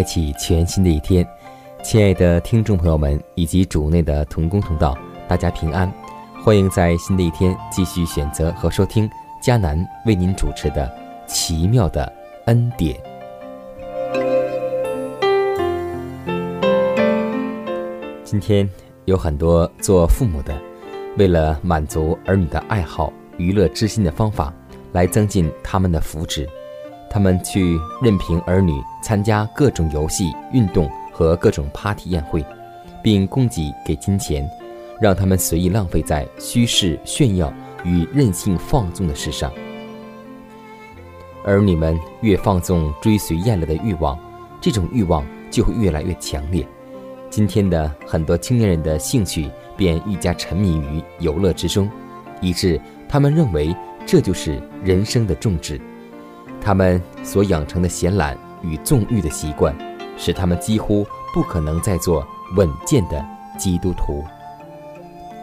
开启全新的一天。亲爱的听众朋友们以及主内的同工同道，大家平安！欢迎在新的一天继续选择和收听迦南为您主持的《奇妙的恩典》。今天有很多做父母的，为了满足儿女的爱好、娱乐之心的方法，来增进他们的福祉。他们去任凭儿女参加各种游戏、运动和各种 party 宴会，并供给给金钱，让他们随意浪费在虚饰、炫耀与任性放纵的事上。儿女们越放纵追随厌乐的欲望，这种欲望就会越来越强烈。今天的很多青年人的兴趣便愈加沉迷于游乐之中，以致他们认为这就是人生的重旨。他们所养成的闲懒与纵欲的习惯，使他们几乎不可能再做稳健的基督徒。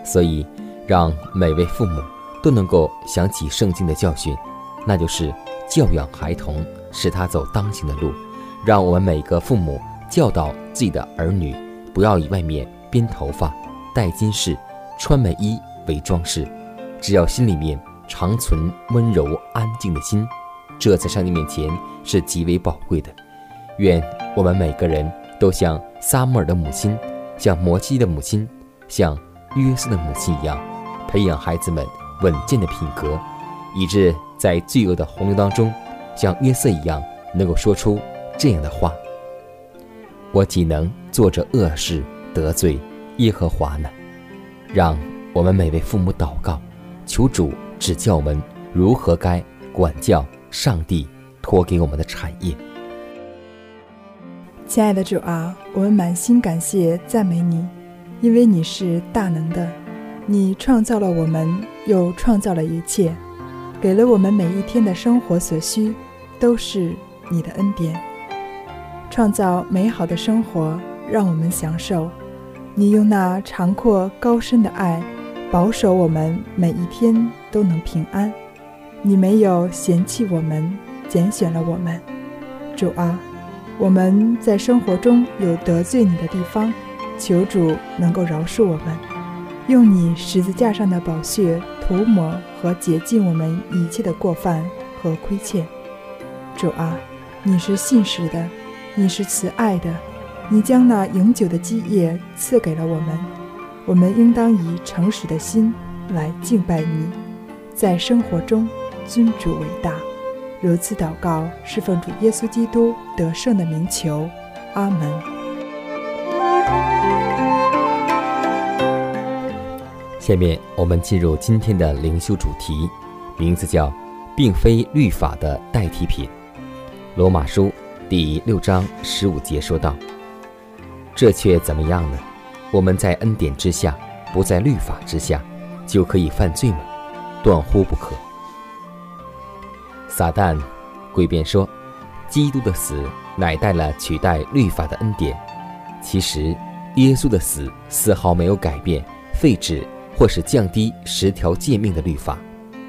所以，让每位父母都能够想起圣经的教训，那就是教养孩童，使他走当行的路。让我们每个父母教导自己的儿女，不要以外面编头发、戴金饰、穿美衣为装饰，只要心里面常存温柔安静的心。这在上帝面前是极为宝贵的。愿我们每个人都像撒母耳的母亲，像摩西的母亲，像约瑟的母亲一样，培养孩子们稳健的品格，以致在罪恶的洪流当中，像约瑟一样，能够说出这样的话：“我岂能做着恶事得罪耶和华呢？”让我们每位父母祷告，求主指教我们如何该管教。上帝托给我们的产业，亲爱的主啊，我们满心感谢赞美你，因为你是大能的，你创造了我们，又创造了一切，给了我们每一天的生活所需，都是你的恩典。创造美好的生活，让我们享受。你用那长阔高深的爱，保守我们每一天都能平安。你没有嫌弃我们，拣选了我们，主啊，我们在生活中有得罪你的地方，求主能够饶恕我们，用你十字架上的宝血涂抹和洁净我们一切的过犯和亏欠。主啊，你是信实的，你是慈爱的，你将那永久的基业赐给了我们，我们应当以诚实的心来敬拜你，在生活中。尊主伟大，如此祷告是奉主耶稣基督得胜的名求，阿门。下面我们进入今天的灵修主题，名字叫“并非律法的代替品”。罗马书第六章十五节说道：“这却怎么样呢？我们在恩典之下，不在律法之下，就可以犯罪吗？断乎不可。”撒旦诡辩说：“基督的死乃带了取代律法的恩典。其实，耶稣的死丝毫没有改变、废止或是降低十条诫命的律法，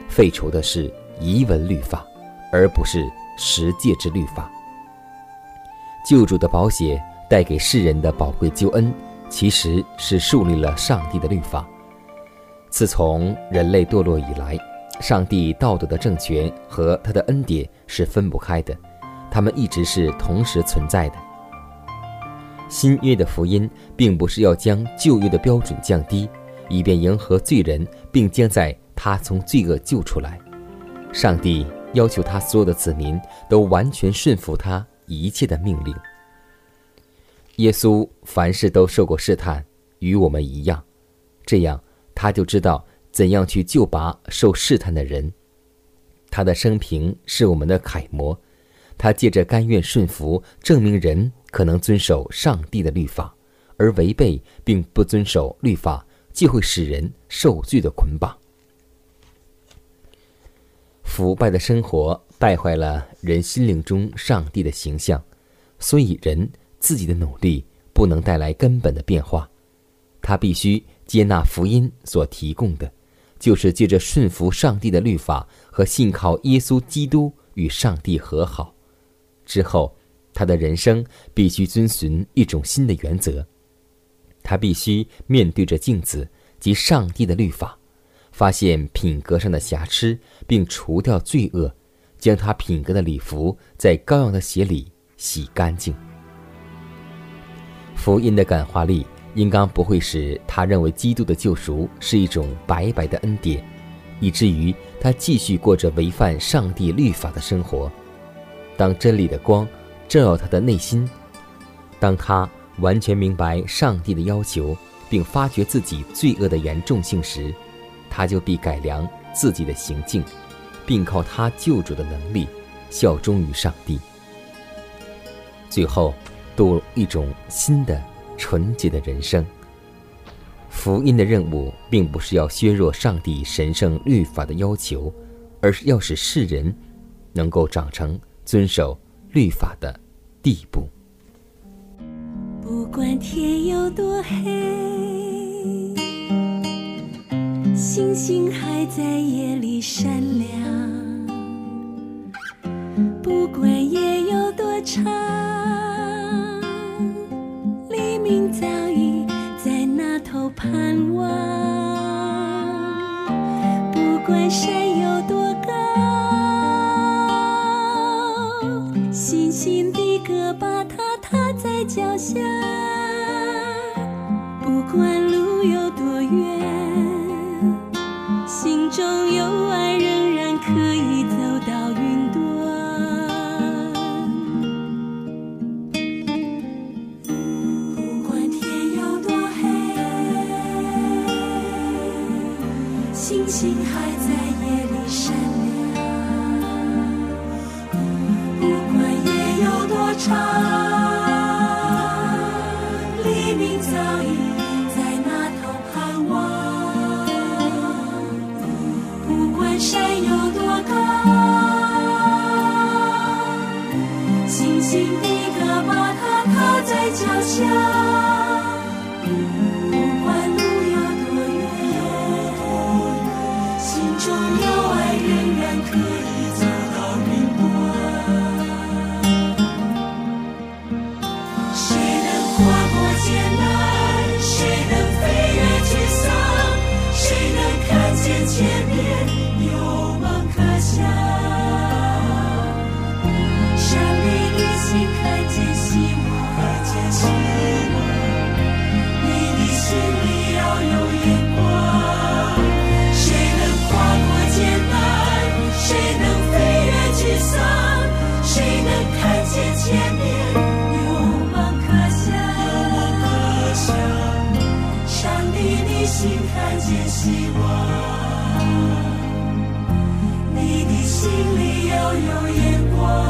废除的是遗文律法，而不是十诫之律法。救主的宝血带给世人的宝贵救恩，其实是树立了上帝的律法。自从人类堕落以来，上帝道德的政权和他的恩典是分不开的，他们一直是同时存在的。新约的福音并不是要将旧约的标准降低，以便迎合罪人，并将在他从罪恶救出来。上帝要求他所有的子民都完全顺服他一切的命令。耶稣凡事都受过试探，与我们一样，这样。他就知道怎样去救拔受试探的人。他的生平是我们的楷模。他借着甘愿顺服，证明人可能遵守上帝的律法，而违背并不遵守律法，就会使人受罪的捆绑。腐败的生活败坏了人心灵中上帝的形象，所以人自己的努力不能带来根本的变化。他必须。接纳福音所提供的，就是借着顺服上帝的律法和信靠耶稣基督与上帝和好。之后，他的人生必须遵循一种新的原则：他必须面对着镜子及上帝的律法，发现品格上的瑕疵，并除掉罪恶，将他品格的礼服在羔羊的血里洗干净。福音的感化力。应当不会使他认为基督的救赎是一种白白的恩典，以至于他继续过着违反上帝律法的生活。当真理的光照耀他的内心，当他完全明白上帝的要求，并发觉自己罪恶的严重性时，他就必改良自己的行径，并靠他救主的能力效忠于上帝，最后度入一种新的。纯洁的人生。福音的任务并不是要削弱上帝神圣律法的要求，而是要使世人能够长成遵守律法的地步。不管天有多黑，星星还在夜里闪亮；不管夜有多长。早已在那头盼望，不管山有多高，星星的歌把它踏在脚下，希望。你的心里要有眼光。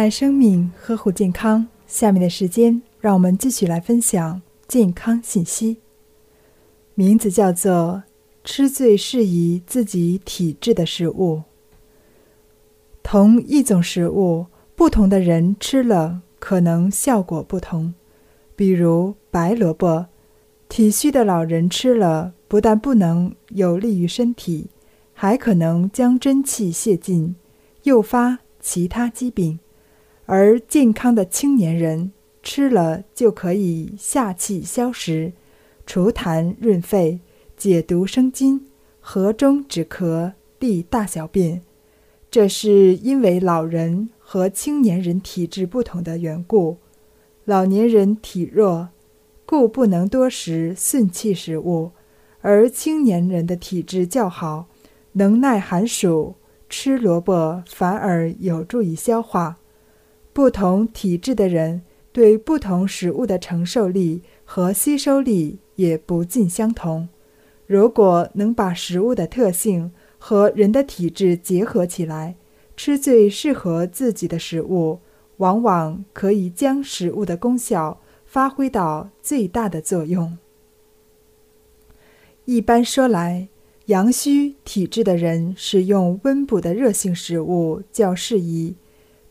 爱生命，呵护健康。下面的时间，让我们继续来分享健康信息。名字叫做“吃最适宜自己体质的食物”。同一种食物，不同的人吃了可能效果不同。比如白萝卜，体虚的老人吃了，不但不能有利于身体，还可能将真气泄尽，诱发其他疾病。而健康的青年人吃了就可以下气消食、除痰润肺、解毒生津、和中止咳、利大小便。这是因为老人和青年人体质不同的缘故。老年人体弱，故不能多食顺气食物；而青年人的体质较好，能耐寒暑，吃萝卜反而有助于消化。不同体质的人对不同食物的承受力和吸收力也不尽相同。如果能把食物的特性和人的体质结合起来，吃最适合自己的食物，往往可以将食物的功效发挥到最大的作用。一般说来，阳虚体质的人食用温补的热性食物较适宜，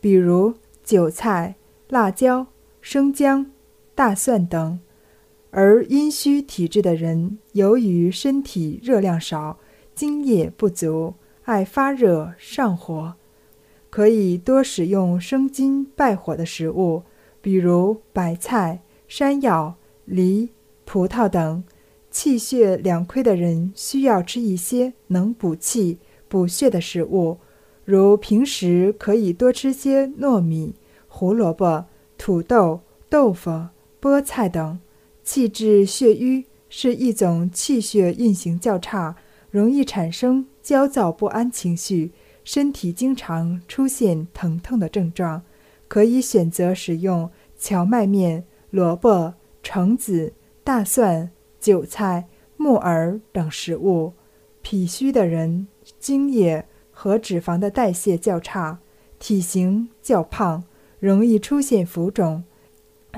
比如。韭菜、辣椒、生姜、大蒜等，而阴虚体质的人，由于身体热量少、津液不足，爱发热上火，可以多使用生津败火的食物，比如白菜、山药、梨、葡萄等。气血两亏的人，需要吃一些能补气、补血的食物。如平时可以多吃些糯米、胡萝卜、土豆、豆腐、菠菜等。气滞血瘀是一种气血运行较差，容易产生焦躁不安情绪，身体经常出现疼痛的症状。可以选择食用荞麦面、萝卜、橙子、大蒜、韭菜、木耳等食物。脾虚的人，精液。和脂肪的代谢较差，体型较胖，容易出现浮肿。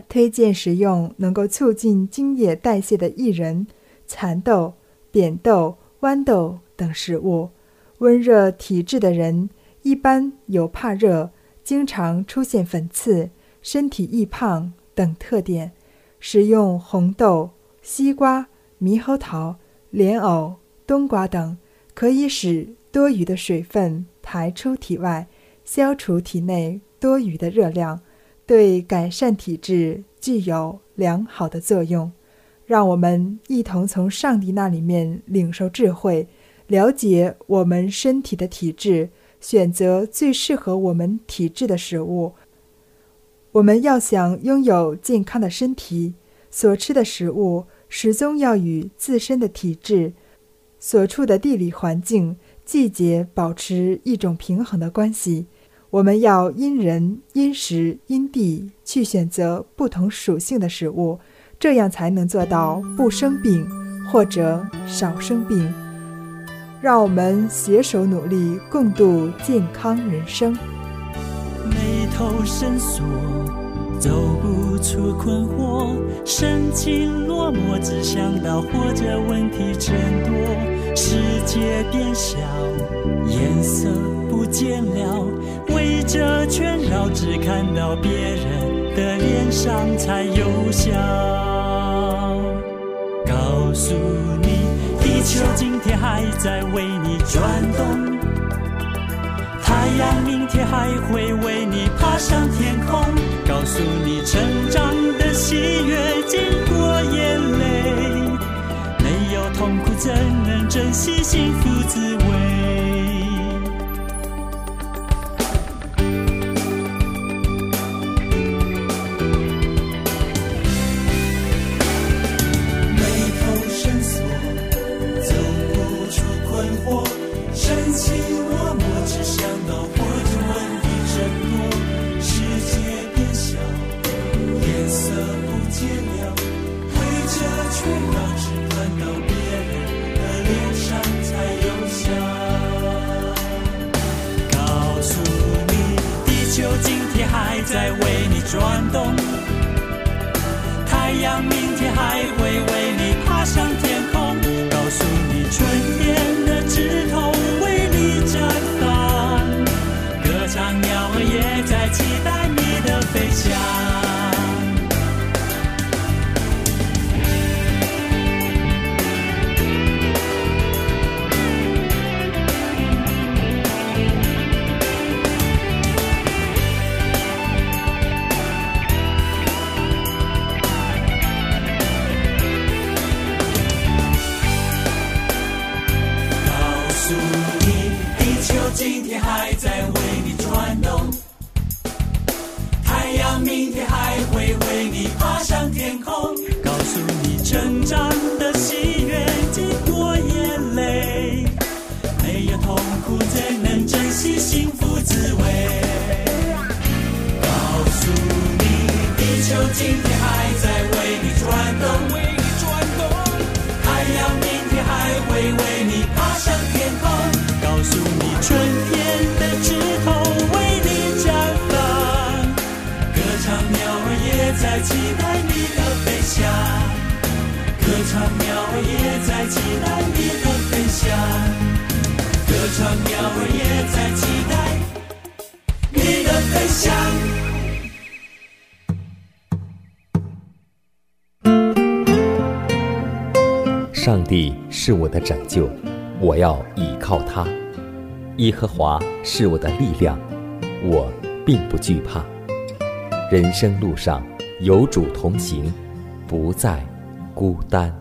推荐食用能够促进精液代谢的薏仁、蚕豆、扁豆、豌豆等食物。温热体质的人一般有怕热、经常出现粉刺、身体易胖等特点。食用红豆、西瓜、猕猴桃、莲藕、冬瓜等，可以使。多余的水分排出体外，消除体内多余的热量，对改善体质具有良好的作用。让我们一同从上帝那里面领受智慧，了解我们身体的体质，选择最适合我们体质的食物。我们要想拥有健康的身体，所吃的食物始终要与自身的体质、所处的地理环境。季节保持一种平衡的关系，我们要因人、因时、因地去选择不同属性的食物，这样才能做到不生病或者少生病。让我们携手努力，共度健康人生。眉头深锁，走不出困惑，神情落寞，只想到活着问题真多，世界变小，颜色不见了，围着圈绕，只看到别人的脸上才有笑，告诉你，地球今天还在为你转动。太阳明天还会为你爬上天空，告诉你成长的喜悦经过眼泪，没有痛苦怎能珍惜幸福滋味？今天还在为你转动，太阳明天还会为你爬上天空。告诉你，成长的喜悦经过眼泪，没有痛苦怎能珍惜幸福滋味？告诉你，地球今天还在期待你的分享，歌唱鸟儿也在期待你的飞翔。上帝是我的拯救，我要倚靠他。耶和华是我的力量，我并不惧怕。人生路上有主同行，不再孤单。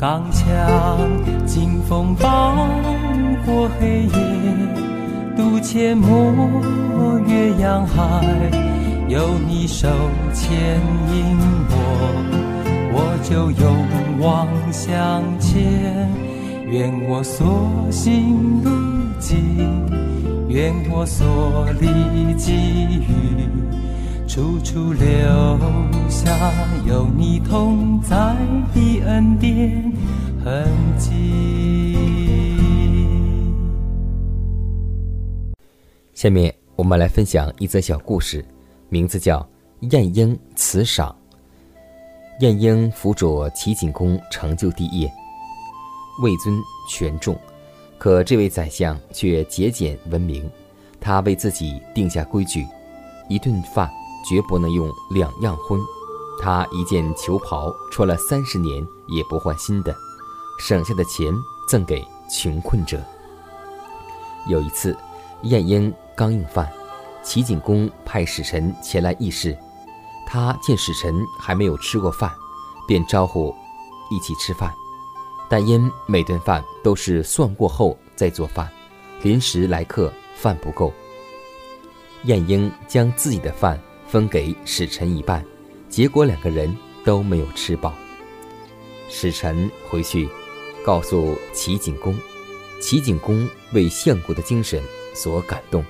刚强。经风暴过黑夜，渡阡陌越洋海，有你手牵引我，我就勇往向前。愿我所行路径，愿我所历际遇，处处留下有你同在的恩典痕迹。下面我们来分享一则小故事，名字叫《晏婴辞赏》。晏婴辅佐齐景公成就帝业，位尊权重，可这位宰相却节俭文明。他为自己定下规矩：一顿饭绝不能用两样荤。他一件裘袍穿了三十年也不换新的，省下的钱赠给穷困者。有一次，晏婴刚用饭，齐景公派使臣前来议事。他见使臣还没有吃过饭，便招呼一起吃饭。但因每顿饭都是算过后再做饭，临时来客饭不够。晏婴将自己的饭分给使臣一半，结果两个人都没有吃饱。使臣回去告诉齐景公，齐景公为相国的精神所感动，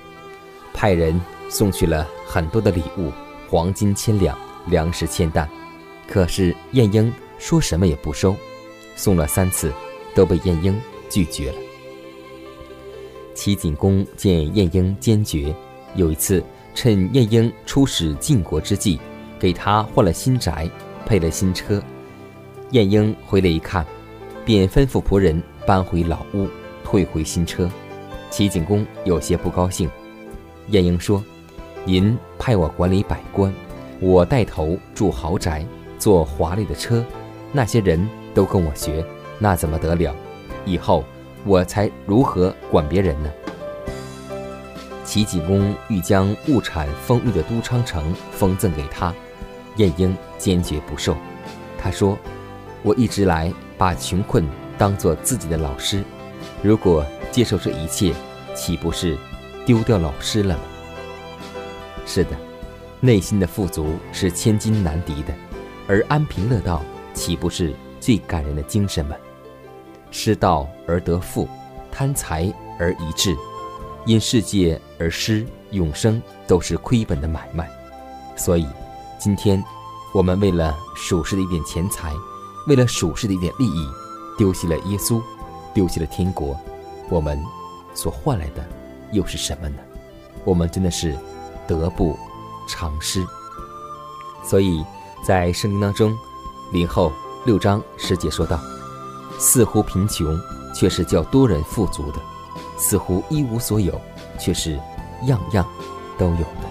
派人送去了很多的礼物，黄金千两，粮食千担。可是晏婴说什么也不收，送了三次，都被晏婴拒绝了。齐景公见晏婴坚决，有一次趁晏婴出使晋国之际，给他换了新宅，配了新车。晏婴回来一看，便吩咐仆人搬回老屋，退回新车。齐景公有些不高兴。晏婴说：“您派我管理百官，我带头住豪宅，坐华丽的车，那些人都跟我学，那怎么得了？以后我才如何管别人呢？”齐景公欲将物产丰裕的都昌城封赠给他，晏婴坚决不受。他说：“我一直来把穷困当做自己的老师，如果接受这一切，岂不是丢掉老师了吗？”是的，内心的富足是千金难敌的，而安贫乐道岂不是最感人的精神吗？失道而得富，贪财而遗志。因世界而失永生，都是亏本的买卖。所以，今天我们为了属实的一点钱财，为了属世的一点利益，丢弃了耶稣，丢弃了天国，我们所换来的又是什么呢？我们真的是得不偿失。所以在圣经当中，林后六章十节说道：“似乎贫穷，却是叫多人富足的。”似乎一无所有，却是样样都有的。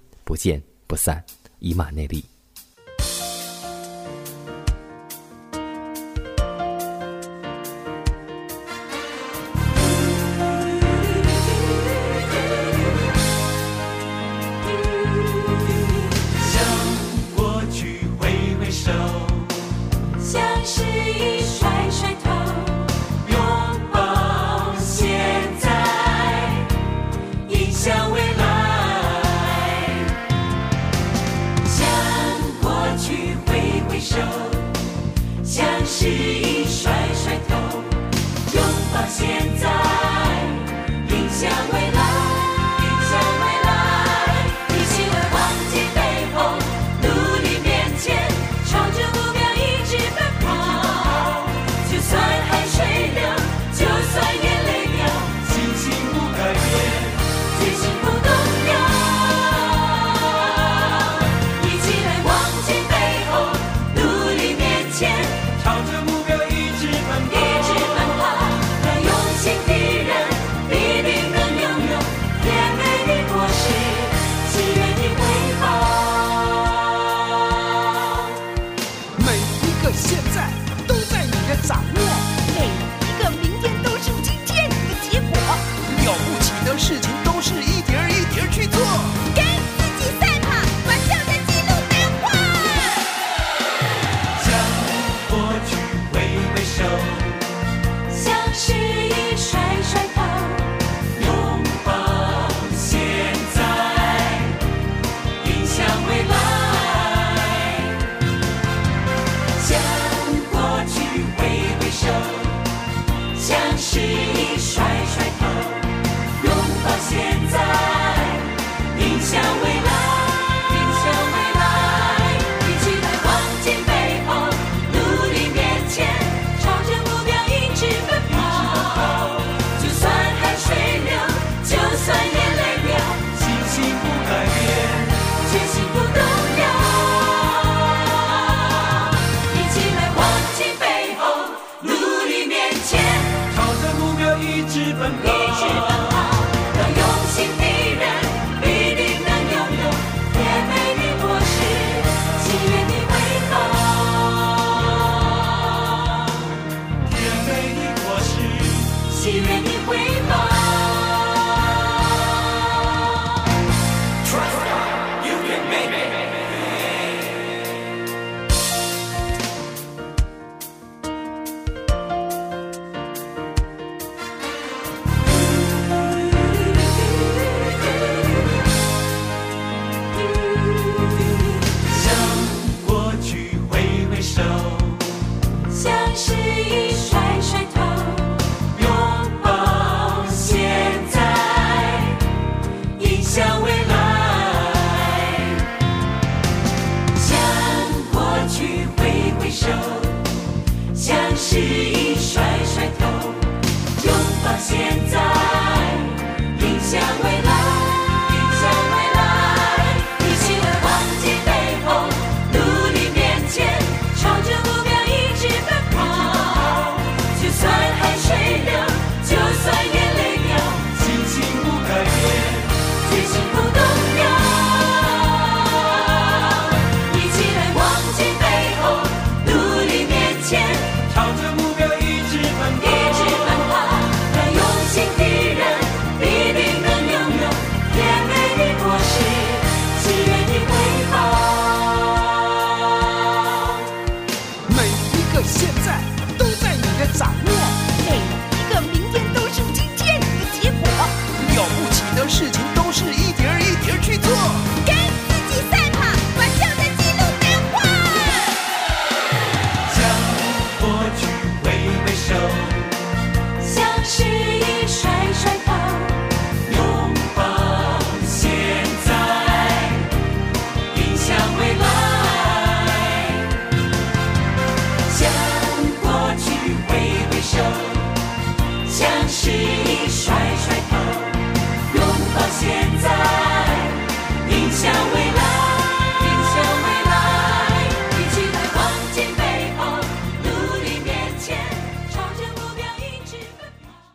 不见不散，以马内利。现在